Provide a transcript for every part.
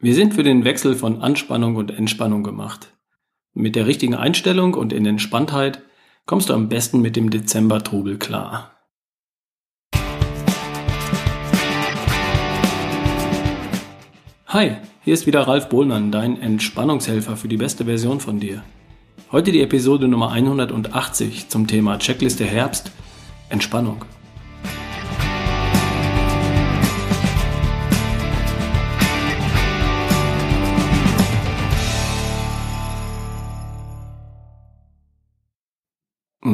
Wir sind für den Wechsel von Anspannung und Entspannung gemacht. Mit der richtigen Einstellung und in Entspanntheit kommst du am besten mit dem Dezember-Trubel klar. Hi, hier ist wieder Ralf Bohlmann, dein Entspannungshelfer für die beste Version von dir. Heute die Episode Nummer 180 zum Thema Checkliste Herbst, Entspannung.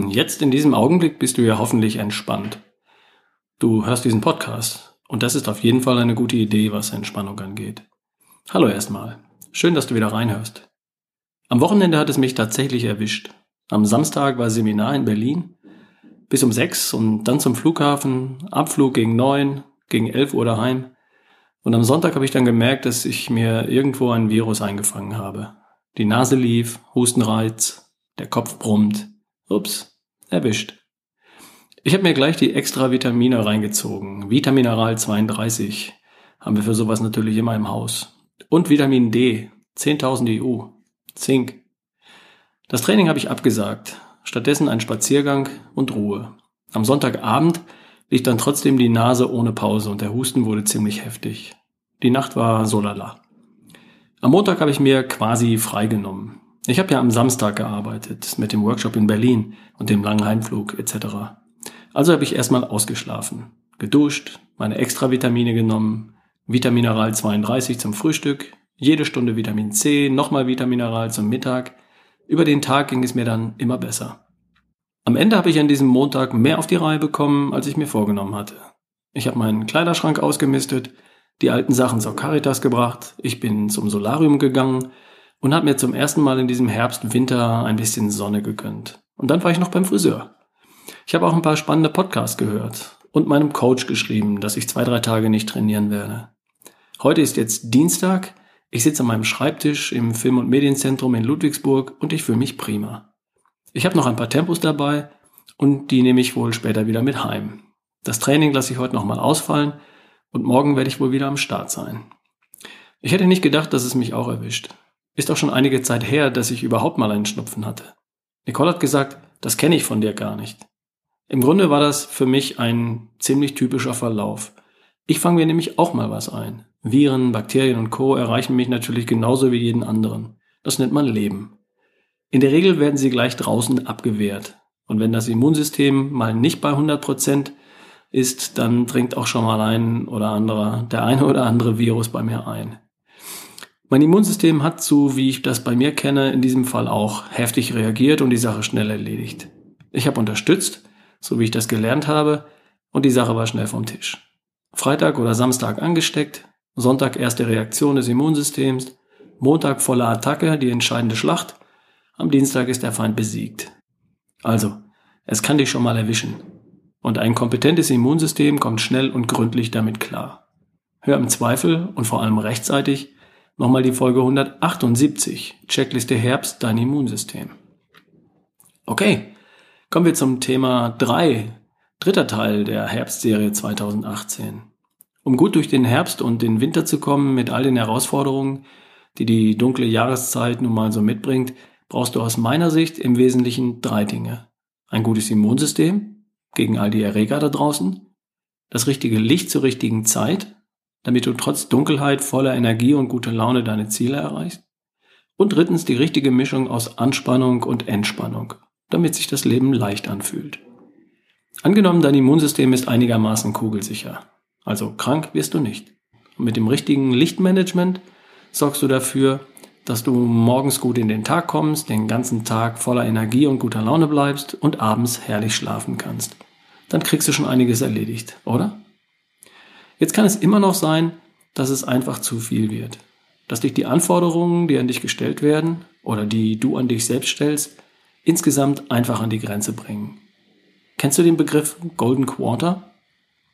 Jetzt in diesem Augenblick bist du ja hoffentlich entspannt. Du hörst diesen Podcast und das ist auf jeden Fall eine gute Idee, was Entspannung angeht. Hallo erstmal. Schön, dass du wieder reinhörst. Am Wochenende hat es mich tatsächlich erwischt. Am Samstag war Seminar in Berlin bis um sechs und dann zum Flughafen, Abflug gegen neun, gegen elf Uhr daheim. Und am Sonntag habe ich dann gemerkt, dass ich mir irgendwo ein Virus eingefangen habe. Die Nase lief, Hustenreiz, der Kopf brummt, Ups, erwischt. Ich habe mir gleich die extra Vitamine reingezogen. Vitamineral 32 haben wir für sowas natürlich immer im Haus. Und Vitamin D, 10.000 EU. Zink. Das Training habe ich abgesagt. Stattdessen ein Spaziergang und Ruhe. Am Sonntagabend lief dann trotzdem die Nase ohne Pause und der Husten wurde ziemlich heftig. Die Nacht war so lala. Am Montag habe ich mir quasi freigenommen. Ich habe ja am Samstag gearbeitet mit dem Workshop in Berlin und dem langen Heimflug etc. Also habe ich erstmal ausgeschlafen, geduscht, meine Extravitamine genommen, Vitamineral 32 zum Frühstück, jede Stunde Vitamin C, nochmal Vitamineral zum Mittag. Über den Tag ging es mir dann immer besser. Am Ende habe ich an diesem Montag mehr auf die Reihe bekommen, als ich mir vorgenommen hatte. Ich habe meinen Kleiderschrank ausgemistet, die alten Sachen zur Caritas gebracht, ich bin zum Solarium gegangen und habe mir zum ersten Mal in diesem Herbst, Winter ein bisschen Sonne gegönnt. Und dann war ich noch beim Friseur. Ich habe auch ein paar spannende Podcasts gehört und meinem Coach geschrieben, dass ich zwei, drei Tage nicht trainieren werde. Heute ist jetzt Dienstag. Ich sitze an meinem Schreibtisch im Film- und Medienzentrum in Ludwigsburg und ich fühle mich prima. Ich habe noch ein paar Tempos dabei und die nehme ich wohl später wieder mit heim. Das Training lasse ich heute nochmal ausfallen und morgen werde ich wohl wieder am Start sein. Ich hätte nicht gedacht, dass es mich auch erwischt. Ist auch schon einige Zeit her, dass ich überhaupt mal einen Schnupfen hatte. Nicole hat gesagt, das kenne ich von dir gar nicht. Im Grunde war das für mich ein ziemlich typischer Verlauf. Ich fange mir nämlich auch mal was ein. Viren, Bakterien und Co. erreichen mich natürlich genauso wie jeden anderen. Das nennt man Leben. In der Regel werden sie gleich draußen abgewehrt. Und wenn das Immunsystem mal nicht bei 100 Prozent ist, dann dringt auch schon mal ein oder anderer, der eine oder andere Virus bei mir ein. Mein Immunsystem hat, so wie ich das bei mir kenne, in diesem Fall auch heftig reagiert und die Sache schnell erledigt. Ich habe unterstützt, so wie ich das gelernt habe, und die Sache war schnell vom Tisch. Freitag oder Samstag angesteckt, Sonntag erste Reaktion des Immunsystems, Montag volle Attacke, die entscheidende Schlacht, am Dienstag ist der Feind besiegt. Also, es kann dich schon mal erwischen. Und ein kompetentes Immunsystem kommt schnell und gründlich damit klar. Hör im Zweifel und vor allem rechtzeitig nochmal die Folge 178, Checkliste Herbst, dein Immunsystem. Okay, kommen wir zum Thema 3, dritter Teil der Herbstserie 2018. Um gut durch den Herbst und den Winter zu kommen mit all den Herausforderungen, die die dunkle Jahreszeit nun mal so mitbringt, brauchst du aus meiner Sicht im Wesentlichen drei Dinge. Ein gutes Immunsystem gegen all die Erreger da draußen, das richtige Licht zur richtigen Zeit, damit du trotz Dunkelheit voller Energie und guter Laune deine Ziele erreichst. Und drittens die richtige Mischung aus Anspannung und Entspannung, damit sich das Leben leicht anfühlt. Angenommen, dein Immunsystem ist einigermaßen kugelsicher, also krank wirst du nicht. Und mit dem richtigen Lichtmanagement sorgst du dafür, dass du morgens gut in den Tag kommst, den ganzen Tag voller Energie und guter Laune bleibst und abends herrlich schlafen kannst. Dann kriegst du schon einiges erledigt, oder? Jetzt kann es immer noch sein, dass es einfach zu viel wird. Dass dich die Anforderungen, die an dich gestellt werden oder die du an dich selbst stellst, insgesamt einfach an die Grenze bringen. Kennst du den Begriff Golden Quarter?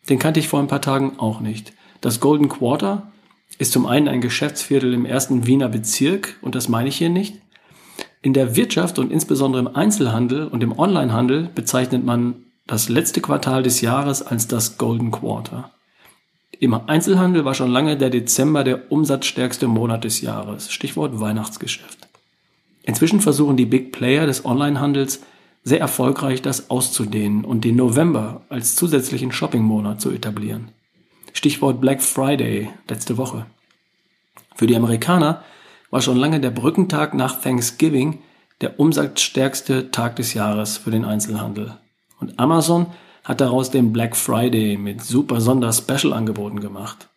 Den kannte ich vor ein paar Tagen auch nicht. Das Golden Quarter ist zum einen ein Geschäftsviertel im ersten Wiener Bezirk und das meine ich hier nicht. In der Wirtschaft und insbesondere im Einzelhandel und im Onlinehandel bezeichnet man das letzte Quartal des Jahres als das Golden Quarter. Im Einzelhandel war schon lange der Dezember der umsatzstärkste Monat des Jahres. Stichwort Weihnachtsgeschäft. Inzwischen versuchen die Big Player des Onlinehandels sehr erfolgreich das auszudehnen und den November als zusätzlichen Shoppingmonat zu etablieren. Stichwort Black Friday letzte Woche. Für die Amerikaner war schon lange der Brückentag nach Thanksgiving der umsatzstärkste Tag des Jahres für den Einzelhandel. Und Amazon hat daraus den Black Friday mit super Sonder-Special-Angeboten gemacht.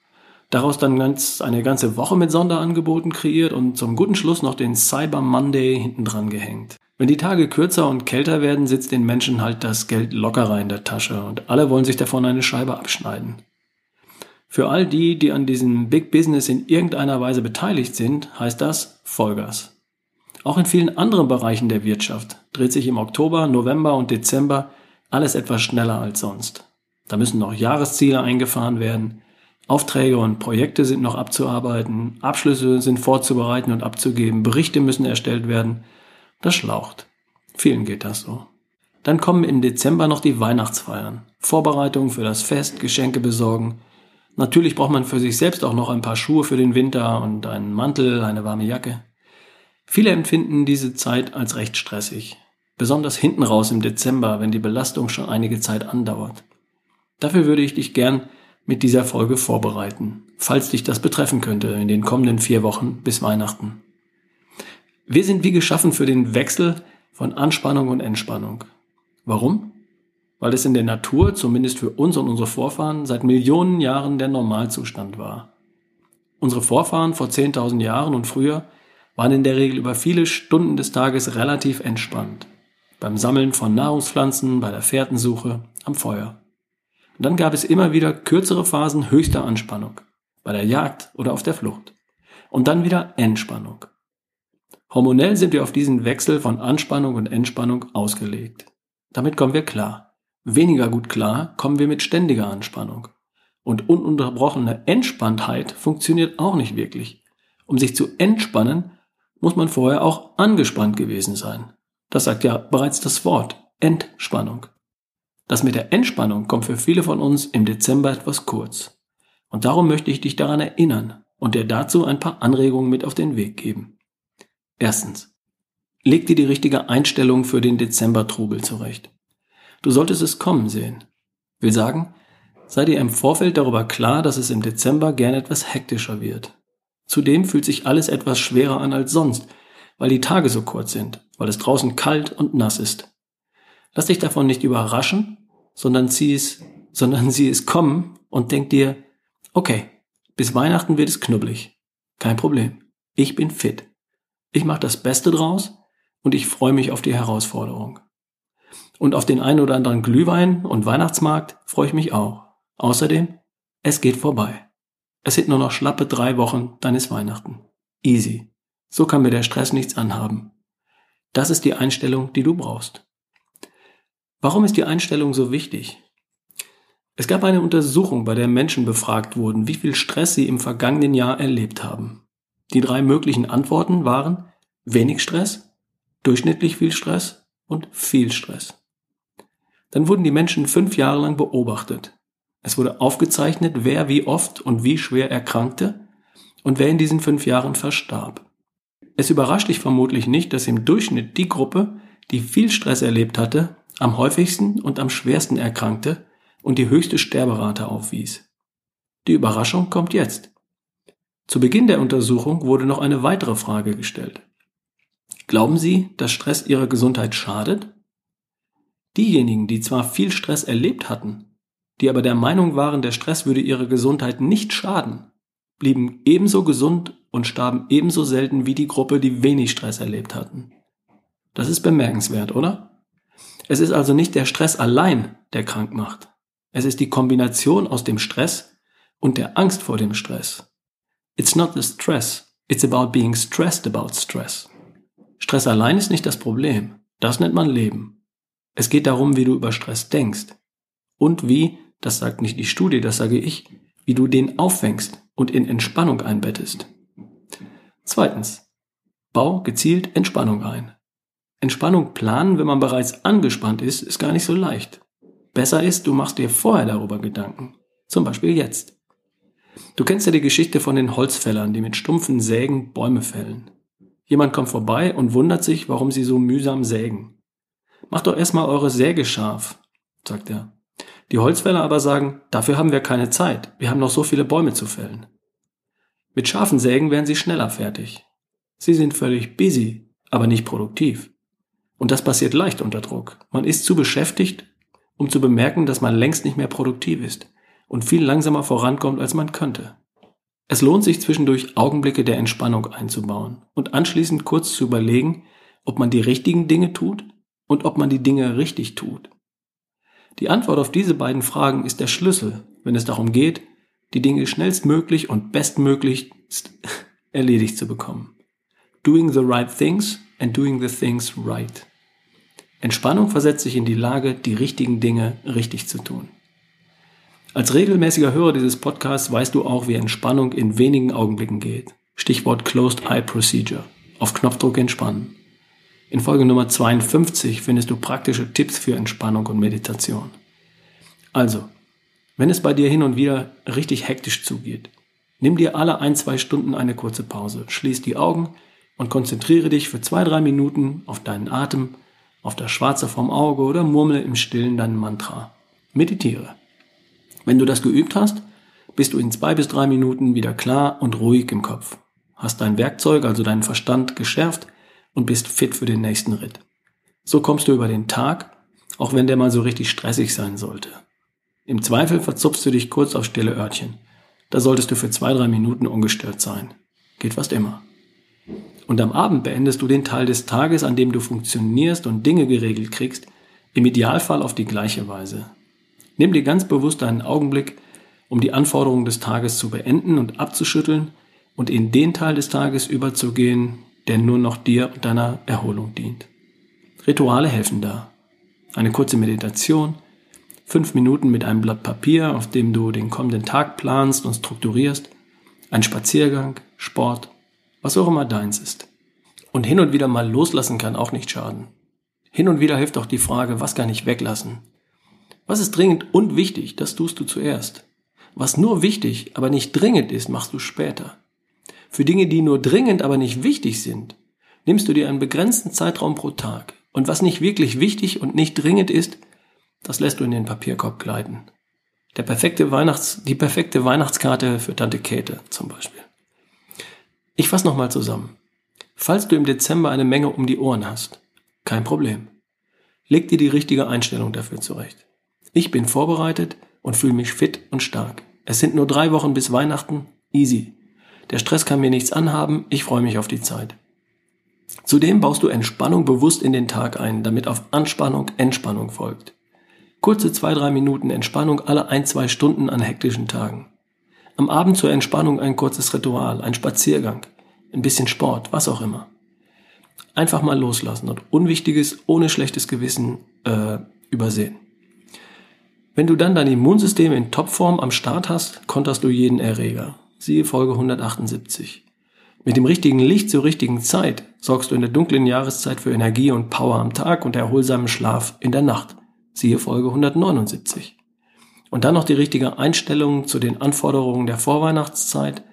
Daraus dann ganz, eine ganze Woche mit Sonderangeboten kreiert und zum guten Schluss noch den Cyber Monday hinten dran gehängt. Wenn die Tage kürzer und kälter werden, sitzt den Menschen halt das Geld lockerer in der Tasche und alle wollen sich davon eine Scheibe abschneiden. Für all die, die an diesem Big Business in irgendeiner Weise beteiligt sind, heißt das Vollgas. Auch in vielen anderen Bereichen der Wirtschaft dreht sich im Oktober, November und Dezember alles etwas schneller als sonst. Da müssen noch Jahresziele eingefahren werden, Aufträge und Projekte sind noch abzuarbeiten, Abschlüsse sind vorzubereiten und abzugeben, Berichte müssen erstellt werden. Das schlaucht. Vielen geht das so. Dann kommen im Dezember noch die Weihnachtsfeiern, Vorbereitungen für das Fest, Geschenke besorgen. Natürlich braucht man für sich selbst auch noch ein paar Schuhe für den Winter und einen Mantel, eine warme Jacke. Viele empfinden diese Zeit als recht stressig. Besonders hinten raus im Dezember, wenn die Belastung schon einige Zeit andauert. Dafür würde ich dich gern mit dieser Folge vorbereiten, falls dich das betreffen könnte in den kommenden vier Wochen bis Weihnachten. Wir sind wie geschaffen für den Wechsel von Anspannung und Entspannung. Warum? Weil es in der Natur, zumindest für uns und unsere Vorfahren, seit Millionen Jahren der Normalzustand war. Unsere Vorfahren vor 10.000 Jahren und früher waren in der Regel über viele Stunden des Tages relativ entspannt beim Sammeln von Nahrungspflanzen, bei der Fährtensuche, am Feuer. Und dann gab es immer wieder kürzere Phasen höchster Anspannung, bei der Jagd oder auf der Flucht. Und dann wieder Entspannung. Hormonell sind wir auf diesen Wechsel von Anspannung und Entspannung ausgelegt. Damit kommen wir klar. Weniger gut klar kommen wir mit ständiger Anspannung. Und ununterbrochene Entspanntheit funktioniert auch nicht wirklich. Um sich zu entspannen, muss man vorher auch angespannt gewesen sein. Das sagt ja bereits das Wort Entspannung. Das mit der Entspannung kommt für viele von uns im Dezember etwas kurz. Und darum möchte ich dich daran erinnern und dir dazu ein paar Anregungen mit auf den Weg geben. Erstens. Leg dir die richtige Einstellung für den Dezember-Trubel zurecht. Du solltest es kommen sehen. Will sagen, sei dir im Vorfeld darüber klar, dass es im Dezember gern etwas hektischer wird. Zudem fühlt sich alles etwas schwerer an als sonst, weil die Tage so kurz sind, weil es draußen kalt und nass ist. Lass dich davon nicht überraschen, sondern zieh es, sondern sieh es kommen und denk dir, okay, bis Weihnachten wird es knubbelig. Kein Problem. Ich bin fit. Ich mache das Beste draus und ich freue mich auf die Herausforderung. Und auf den einen oder anderen Glühwein und Weihnachtsmarkt freue ich mich auch. Außerdem, es geht vorbei. Es sind nur noch schlappe drei Wochen, dann ist Weihnachten. Easy. So kann mir der Stress nichts anhaben. Das ist die Einstellung, die du brauchst. Warum ist die Einstellung so wichtig? Es gab eine Untersuchung, bei der Menschen befragt wurden, wie viel Stress sie im vergangenen Jahr erlebt haben. Die drei möglichen Antworten waren wenig Stress, durchschnittlich viel Stress und viel Stress. Dann wurden die Menschen fünf Jahre lang beobachtet. Es wurde aufgezeichnet, wer wie oft und wie schwer erkrankte und wer in diesen fünf Jahren verstarb. Es überrascht dich vermutlich nicht, dass im Durchschnitt die Gruppe, die viel Stress erlebt hatte, am häufigsten und am schwersten erkrankte und die höchste Sterberate aufwies. Die Überraschung kommt jetzt. Zu Beginn der Untersuchung wurde noch eine weitere Frage gestellt. Glauben Sie, dass Stress Ihrer Gesundheit schadet? Diejenigen, die zwar viel Stress erlebt hatten, die aber der Meinung waren, der Stress würde ihrer Gesundheit nicht schaden, blieben ebenso gesund und starben ebenso selten wie die Gruppe, die wenig Stress erlebt hatten. Das ist bemerkenswert, oder? Es ist also nicht der Stress allein, der krank macht. Es ist die Kombination aus dem Stress und der Angst vor dem Stress. It's not the stress, it's about being stressed about stress. Stress allein ist nicht das Problem. Das nennt man Leben. Es geht darum, wie du über Stress denkst. Und wie, das sagt nicht die Studie, das sage ich, wie du den auffängst und in Entspannung einbettest. Zweitens. Bau gezielt Entspannung ein. Entspannung planen, wenn man bereits angespannt ist, ist gar nicht so leicht. Besser ist, du machst dir vorher darüber Gedanken. Zum Beispiel jetzt. Du kennst ja die Geschichte von den Holzfällern, die mit stumpfen Sägen Bäume fällen. Jemand kommt vorbei und wundert sich, warum sie so mühsam sägen. Macht doch erstmal eure Säge scharf, sagt er. Die Holzfäller aber sagen, dafür haben wir keine Zeit, wir haben noch so viele Bäume zu fällen. Mit scharfen Sägen werden sie schneller fertig. Sie sind völlig busy, aber nicht produktiv. Und das passiert leicht unter Druck. Man ist zu beschäftigt, um zu bemerken, dass man längst nicht mehr produktiv ist und viel langsamer vorankommt, als man könnte. Es lohnt sich zwischendurch Augenblicke der Entspannung einzubauen und anschließend kurz zu überlegen, ob man die richtigen Dinge tut und ob man die Dinge richtig tut. Die Antwort auf diese beiden Fragen ist der Schlüssel, wenn es darum geht, die Dinge schnellstmöglich und bestmöglich erledigt zu bekommen. Doing the right things and doing the things right. Entspannung versetzt sich in die Lage, die richtigen Dinge richtig zu tun. Als regelmäßiger Hörer dieses Podcasts weißt du auch, wie Entspannung in wenigen Augenblicken geht. Stichwort Closed Eye Procedure. Auf Knopfdruck entspannen. In Folge Nummer 52 findest du praktische Tipps für Entspannung und Meditation. Also, wenn es bei dir hin und wieder richtig hektisch zugeht, nimm dir alle ein, zwei Stunden eine kurze Pause, schließ die Augen und konzentriere dich für zwei, drei Minuten auf deinen Atem, auf das Schwarze vom Auge oder murmle im Stillen dein Mantra. Meditiere. Wenn du das geübt hast, bist du in zwei bis drei Minuten wieder klar und ruhig im Kopf, hast dein Werkzeug, also deinen Verstand, geschärft und bist fit für den nächsten Ritt. So kommst du über den Tag, auch wenn der mal so richtig stressig sein sollte. Im Zweifel verzupfst du dich kurz auf stille Örtchen. Da solltest du für zwei, drei Minuten ungestört sein. Geht fast immer. Und am Abend beendest du den Teil des Tages, an dem du funktionierst und Dinge geregelt kriegst, im Idealfall auf die gleiche Weise. Nimm dir ganz bewusst einen Augenblick, um die Anforderungen des Tages zu beenden und abzuschütteln und in den Teil des Tages überzugehen, der nur noch dir und deiner Erholung dient. Rituale helfen da. Eine kurze Meditation, fünf Minuten mit einem Blatt Papier, auf dem du den kommenden Tag planst und strukturierst, ein Spaziergang, Sport, was auch immer deins ist. Und hin und wieder mal loslassen kann auch nicht schaden. Hin und wieder hilft auch die Frage, was kann ich weglassen? Was ist dringend und wichtig, das tust du zuerst. Was nur wichtig, aber nicht dringend ist, machst du später. Für Dinge, die nur dringend, aber nicht wichtig sind, nimmst du dir einen begrenzten Zeitraum pro Tag. Und was nicht wirklich wichtig und nicht dringend ist, das lässt du in den Papierkorb gleiten. Der perfekte Weihnachts, die perfekte Weihnachtskarte für Tante Käthe zum Beispiel. Ich fasse nochmal zusammen. Falls du im Dezember eine Menge um die Ohren hast, kein Problem. Leg dir die richtige Einstellung dafür zurecht. Ich bin vorbereitet und fühle mich fit und stark. Es sind nur drei Wochen bis Weihnachten. Easy. Der Stress kann mir nichts anhaben. Ich freue mich auf die Zeit. Zudem baust du Entspannung bewusst in den Tag ein, damit auf Anspannung Entspannung folgt. Kurze zwei, drei Minuten Entspannung alle ein, zwei Stunden an hektischen Tagen. Am Abend zur Entspannung ein kurzes Ritual, ein Spaziergang, ein bisschen Sport, was auch immer. Einfach mal loslassen und Unwichtiges ohne schlechtes Gewissen äh, übersehen. Wenn du dann dein Immunsystem in Topform am Start hast, konterst du jeden Erreger. Siehe Folge 178. Mit dem richtigen Licht zur richtigen Zeit sorgst du in der dunklen Jahreszeit für Energie und Power am Tag und erholsamen Schlaf in der Nacht. Siehe Folge 179. Und dann noch die richtige Einstellung zu den Anforderungen der Vorweihnachtszeit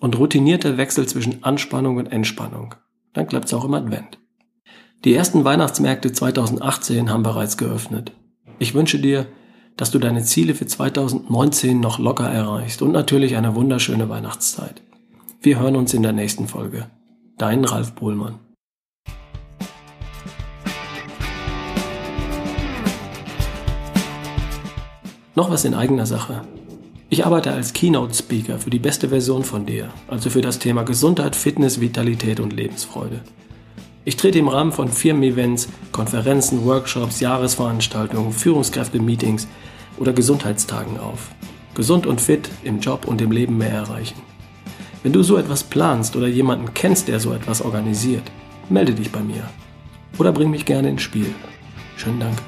und routinierte Wechsel zwischen Anspannung und Entspannung. Dann klappt's auch im Advent. Die ersten Weihnachtsmärkte 2018 haben bereits geöffnet. Ich wünsche dir, dass du deine Ziele für 2019 noch locker erreichst und natürlich eine wunderschöne Weihnachtszeit. Wir hören uns in der nächsten Folge. Dein Ralf Bohlmann. Noch was in eigener Sache. Ich arbeite als Keynote-Speaker für die beste Version von dir, also für das Thema Gesundheit, Fitness, Vitalität und Lebensfreude. Ich trete im Rahmen von Firmen-Events, Konferenzen, Workshops, Jahresveranstaltungen, Führungskräfte-Meetings oder Gesundheitstagen auf. Gesund und fit im Job und im Leben mehr erreichen. Wenn du so etwas planst oder jemanden kennst, der so etwas organisiert, melde dich bei mir. Oder bring mich gerne ins Spiel. Schönen Dank.